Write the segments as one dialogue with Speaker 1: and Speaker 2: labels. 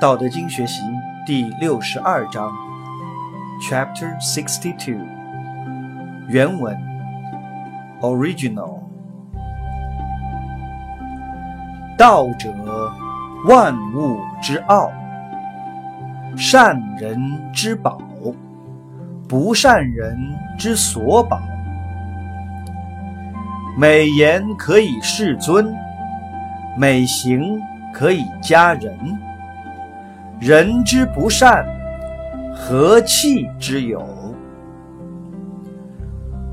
Speaker 1: 道德经学习第六十二章，Chapter Sixty Two，原文，Original。道者，万物之奥，善人之宝，不善人之所宝。美言可以世尊，美行可以加人。人之不善，何气之有？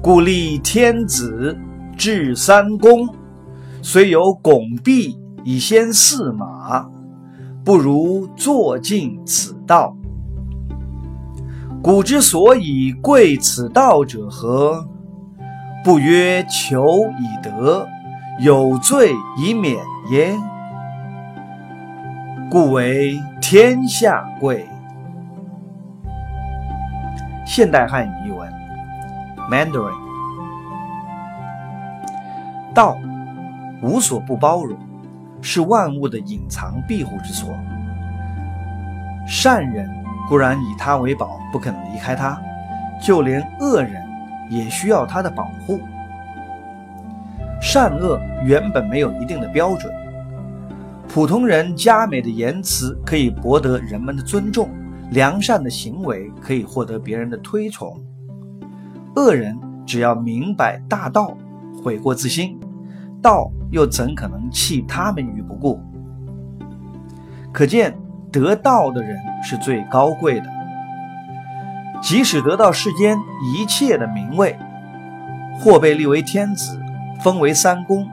Speaker 1: 故立天子，制三公，虽有拱璧以先驷马，不如坐尽此道。古之所以贵此道者何？不曰求以得，有罪以免耶？故为天下贵。现代汉语译文：Mandarin。道无所不包容，是万物的隐藏庇护之所。善人固然以他为宝，不肯离开他；就连恶人也需要他的保护。善恶原本没有一定的标准。普通人佳美的言辞可以博得人们的尊重，良善的行为可以获得别人的推崇。恶人只要明白大道，悔过自新，道又怎可能弃他们于不顾？可见得道的人是最高贵的，即使得到世间一切的名位，或被立为天子，封为三公。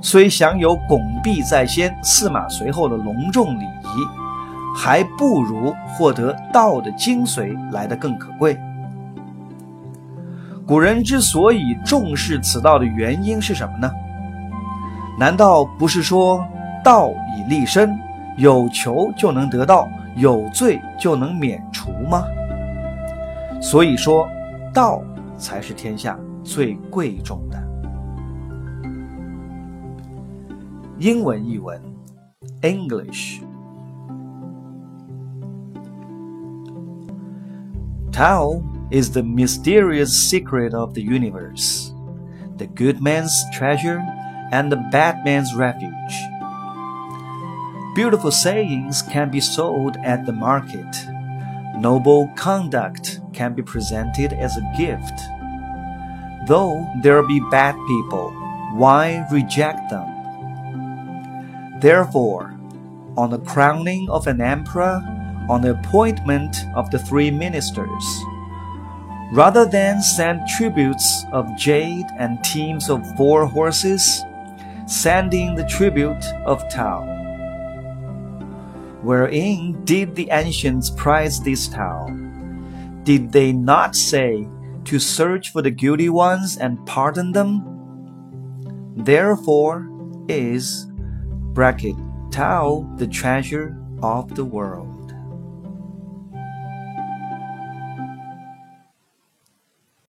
Speaker 1: 虽享有拱璧在先、驷马随后的隆重礼仪，还不如获得道的精髓来得更可贵。古人之所以重视此道的原因是什么呢？难道不是说道以立身，有求就能得到，有罪就能免除吗？所以说，道才是天下最贵重的。英文译文，English。Tao is the mysterious secret of the universe, the good man's treasure and the bad man's refuge. Beautiful sayings can be sold at the market. Noble conduct can be presented as a gift. Though there be bad people, why reject them? Therefore, on the crowning of an emperor, on the appointment of the three ministers, rather than send tributes of jade and teams of four horses, sending the tribute of Tao. Wherein did the ancients prize this Tao? Did they not say to search for the guilty ones and pardon them? Therefore is bracket Tao the treasure of the world.